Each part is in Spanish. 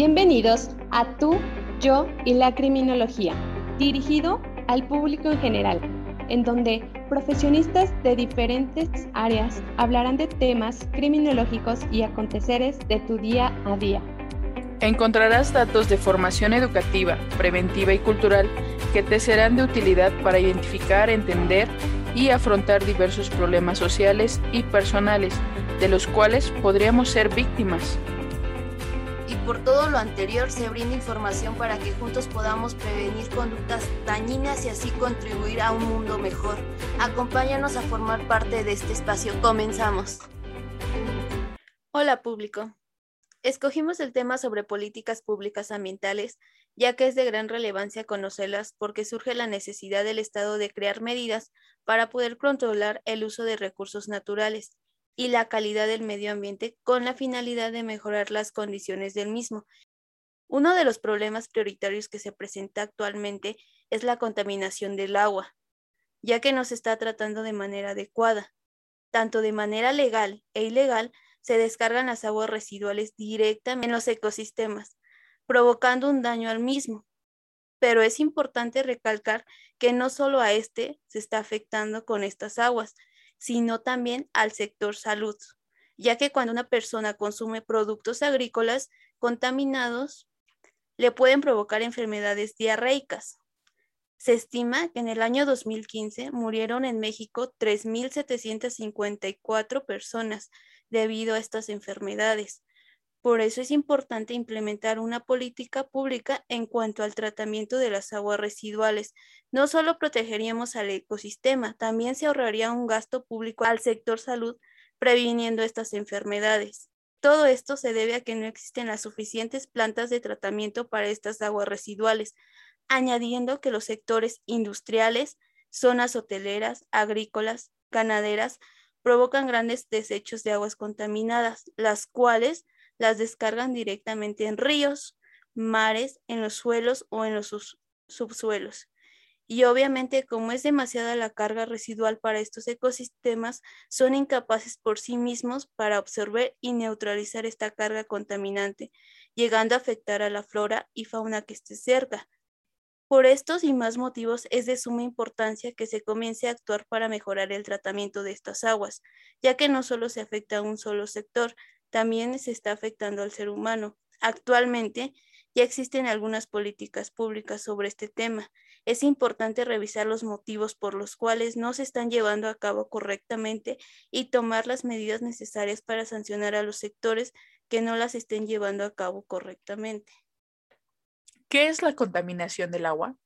Bienvenidos a Tú, Yo y la Criminología, dirigido al público en general, en donde profesionistas de diferentes áreas hablarán de temas criminológicos y aconteceres de tu día a día. Encontrarás datos de formación educativa, preventiva y cultural que te serán de utilidad para identificar, entender y afrontar diversos problemas sociales y personales de los cuales podríamos ser víctimas. Por todo lo anterior se brinda información para que juntos podamos prevenir conductas dañinas y así contribuir a un mundo mejor. Acompáñanos a formar parte de este espacio. Comenzamos. Hola público. Escogimos el tema sobre políticas públicas ambientales, ya que es de gran relevancia conocerlas porque surge la necesidad del Estado de crear medidas para poder controlar el uso de recursos naturales y la calidad del medio ambiente con la finalidad de mejorar las condiciones del mismo. Uno de los problemas prioritarios que se presenta actualmente es la contaminación del agua, ya que no se está tratando de manera adecuada. Tanto de manera legal e ilegal se descargan las aguas residuales directamente en los ecosistemas, provocando un daño al mismo. Pero es importante recalcar que no solo a este se está afectando con estas aguas, sino también al sector salud, ya que cuando una persona consume productos agrícolas contaminados, le pueden provocar enfermedades diarreicas. Se estima que en el año 2015 murieron en México 3.754 personas debido a estas enfermedades, por eso es importante implementar una política pública en cuanto al tratamiento de las aguas residuales. No solo protegeríamos al ecosistema, también se ahorraría un gasto público al sector salud previniendo estas enfermedades. Todo esto se debe a que no existen las suficientes plantas de tratamiento para estas aguas residuales, añadiendo que los sectores industriales, zonas hoteleras, agrícolas, ganaderas, provocan grandes desechos de aguas contaminadas, las cuales las descargan directamente en ríos, mares, en los suelos o en los subsuelos. Y obviamente, como es demasiada la carga residual para estos ecosistemas, son incapaces por sí mismos para absorber y neutralizar esta carga contaminante, llegando a afectar a la flora y fauna que esté cerca. Por estos y más motivos es de suma importancia que se comience a actuar para mejorar el tratamiento de estas aguas, ya que no solo se afecta a un solo sector, también se está afectando al ser humano. Actualmente ya existen algunas políticas públicas sobre este tema. Es importante revisar los motivos por los cuales no se están llevando a cabo correctamente y tomar las medidas necesarias para sancionar a los sectores que no las estén llevando a cabo correctamente. ¿Qué es la contaminación del agua?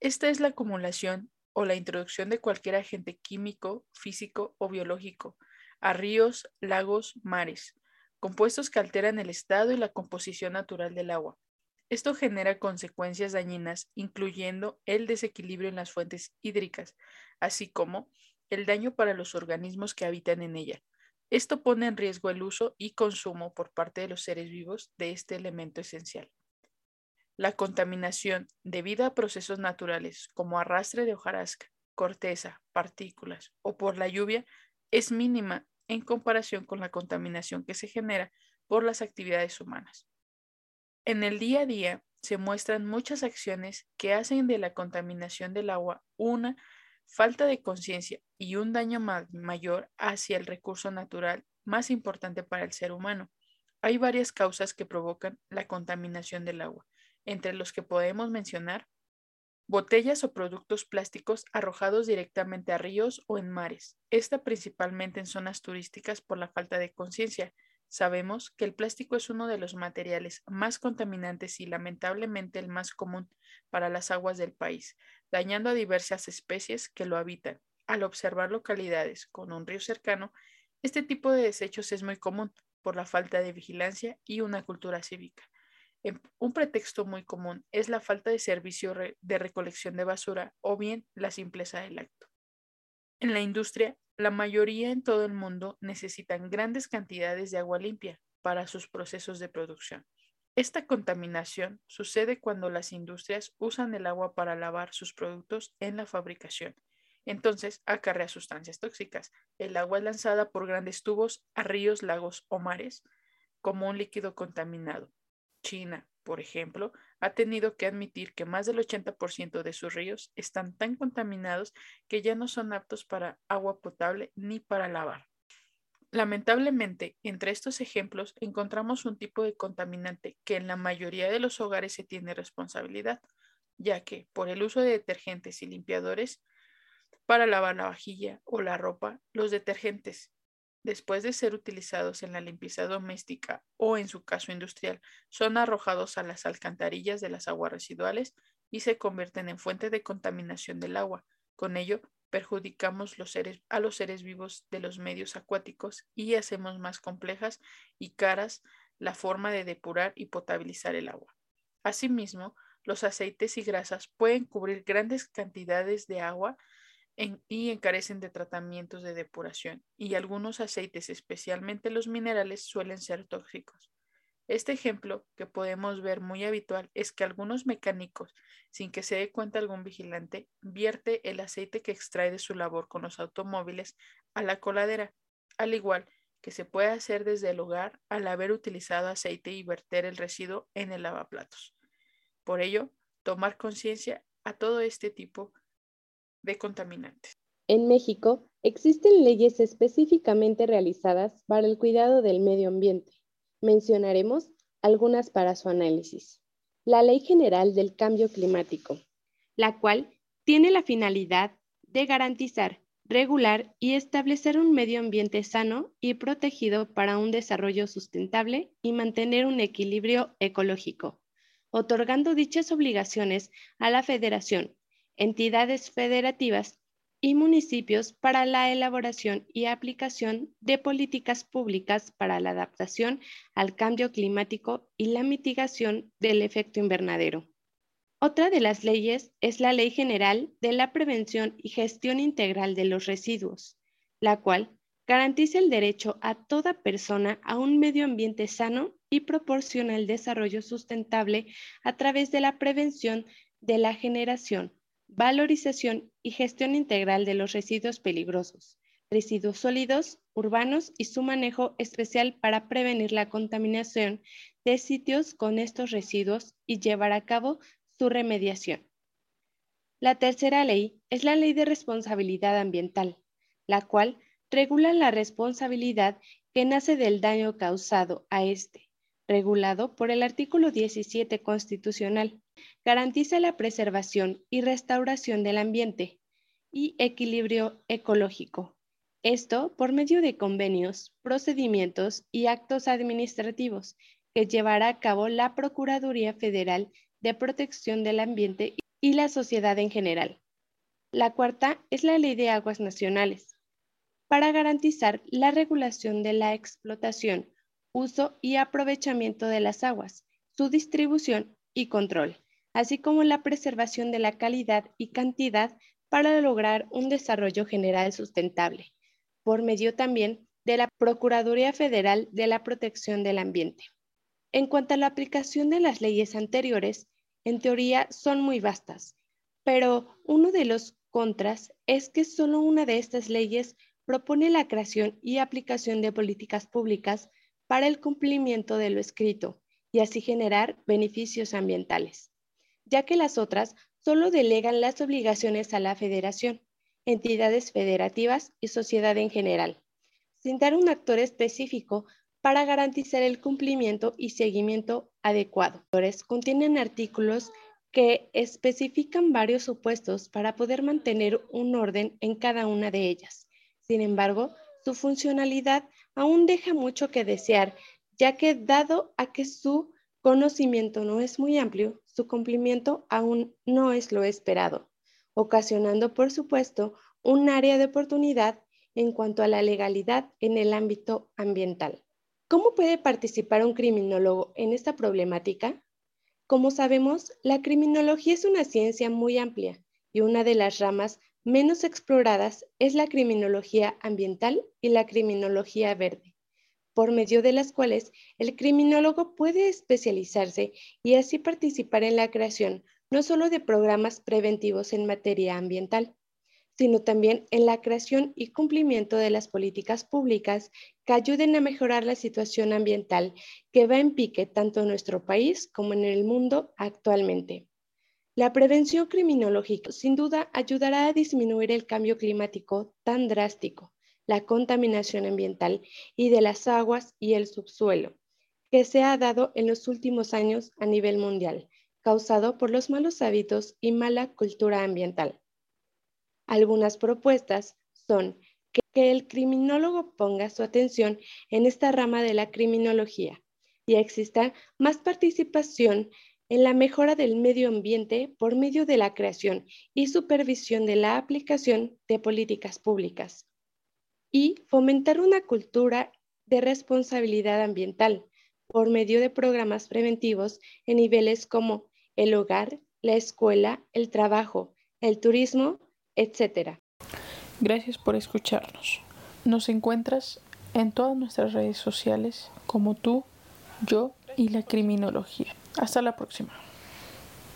Esta es la acumulación o la introducción de cualquier agente químico, físico o biológico a ríos, lagos, mares, compuestos que alteran el estado y la composición natural del agua. Esto genera consecuencias dañinas, incluyendo el desequilibrio en las fuentes hídricas, así como el daño para los organismos que habitan en ella. Esto pone en riesgo el uso y consumo por parte de los seres vivos de este elemento esencial. La contaminación debida a procesos naturales como arrastre de hojarasca, corteza, partículas o por la lluvia es mínima en comparación con la contaminación que se genera por las actividades humanas. En el día a día se muestran muchas acciones que hacen de la contaminación del agua una falta de conciencia y un daño mayor hacia el recurso natural más importante para el ser humano. Hay varias causas que provocan la contaminación del agua, entre los que podemos mencionar botellas o productos plásticos arrojados directamente a ríos o en mares, esta principalmente en zonas turísticas por la falta de conciencia. Sabemos que el plástico es uno de los materiales más contaminantes y lamentablemente el más común para las aguas del país, dañando a diversas especies que lo habitan. Al observar localidades con un río cercano, este tipo de desechos es muy común por la falta de vigilancia y una cultura cívica. Em, un pretexto muy común es la falta de servicio de recolección de basura o bien la simpleza del acto. En la industria, la mayoría en todo el mundo necesitan grandes cantidades de agua limpia para sus procesos de producción. Esta contaminación sucede cuando las industrias usan el agua para lavar sus productos en la fabricación. Entonces acarrea sustancias tóxicas. El agua es lanzada por grandes tubos a ríos, lagos o mares como un líquido contaminado China, por ejemplo, ha tenido que admitir que más del 80% de sus ríos están tan contaminados que ya no son aptos para agua potable ni para lavar. Lamentablemente, entre estos ejemplos encontramos un tipo de contaminante que en la mayoría de los hogares se tiene responsabilidad, ya que por el uso de detergentes y limpiadores para lavar la vajilla o la ropa, los detergentes después de ser utilizados en la limpieza doméstica o en su caso industrial, son arrojados a las alcantarillas de las aguas residuales y se convierten en fuente de contaminación del agua. Con ello, perjudicamos a los seres vivos de los medios acuáticos y hacemos más complejas y caras la forma de depurar y potabilizar el agua. Asimismo, los aceites y grasas pueden cubrir grandes cantidades de agua y encarecen de tratamientos de depuración, y algunos aceites, especialmente los minerales, suelen ser tóxicos. Este ejemplo, que podemos ver muy habitual, es que algunos mecánicos, sin que se dé cuenta algún vigilante, vierte el aceite que extrae de su labor con los automóviles a la coladera, al igual que se puede hacer desde el hogar al haber utilizado aceite y verter el residuo en el lavaplatos. Por ello, tomar conciencia a todo este tipo de contaminantes. En México existen leyes específicamente realizadas para el cuidado del medio ambiente. Mencionaremos algunas para su análisis. La Ley General del Cambio Climático, la cual tiene la finalidad de garantizar, regular y establecer un medio ambiente sano y protegido para un desarrollo sustentable y mantener un equilibrio ecológico, otorgando dichas obligaciones a la Federación entidades federativas y municipios para la elaboración y aplicación de políticas públicas para la adaptación al cambio climático y la mitigación del efecto invernadero. Otra de las leyes es la Ley General de la Prevención y Gestión Integral de los Residuos, la cual garantiza el derecho a toda persona a un medio ambiente sano y proporciona el desarrollo sustentable a través de la prevención de la generación, valorización y gestión integral de los residuos peligrosos, residuos sólidos, urbanos y su manejo especial para prevenir la contaminación de sitios con estos residuos y llevar a cabo su remediación. La tercera ley es la Ley de Responsabilidad Ambiental, la cual regula la responsabilidad que nace del daño causado a este, regulado por el artículo 17 constitucional garantiza la preservación y restauración del ambiente y equilibrio ecológico. Esto por medio de convenios, procedimientos y actos administrativos que llevará a cabo la Procuraduría Federal de Protección del Ambiente y la sociedad en general. La cuarta es la Ley de Aguas Nacionales, para garantizar la regulación de la explotación, uso y aprovechamiento de las aguas, su distribución y control así como la preservación de la calidad y cantidad para lograr un desarrollo general sustentable, por medio también de la Procuraduría Federal de la Protección del Ambiente. En cuanto a la aplicación de las leyes anteriores, en teoría son muy vastas, pero uno de los contras es que solo una de estas leyes propone la creación y aplicación de políticas públicas para el cumplimiento de lo escrito y así generar beneficios ambientales ya que las otras solo delegan las obligaciones a la federación, entidades federativas y sociedad en general, sin dar un actor específico para garantizar el cumplimiento y seguimiento adecuado. Contienen artículos que especifican varios supuestos para poder mantener un orden en cada una de ellas. Sin embargo, su funcionalidad aún deja mucho que desear, ya que dado a que su conocimiento no es muy amplio, su cumplimiento aún no es lo esperado, ocasionando, por supuesto, un área de oportunidad en cuanto a la legalidad en el ámbito ambiental. ¿Cómo puede participar un criminólogo en esta problemática? Como sabemos, la criminología es una ciencia muy amplia y una de las ramas menos exploradas es la criminología ambiental y la criminología verde por medio de las cuales el criminólogo puede especializarse y así participar en la creación no solo de programas preventivos en materia ambiental, sino también en la creación y cumplimiento de las políticas públicas que ayuden a mejorar la situación ambiental que va en pique tanto en nuestro país como en el mundo actualmente. La prevención criminológica sin duda ayudará a disminuir el cambio climático tan drástico, la contaminación ambiental y de las aguas y el subsuelo, que se ha dado en los últimos años a nivel mundial, causado por los malos hábitos y mala cultura ambiental. Algunas propuestas son que el criminólogo ponga su atención en esta rama de la criminología y exista más participación en la mejora del medio ambiente por medio de la creación y supervisión de la aplicación de políticas públicas y fomentar una cultura de responsabilidad ambiental por medio de programas preventivos en niveles como el hogar, la escuela, el trabajo, el turismo etcétera. Gracias por escucharnos. Nos encuentras en todas nuestras redes sociales como tú, yo y la criminología. Hasta la próxima.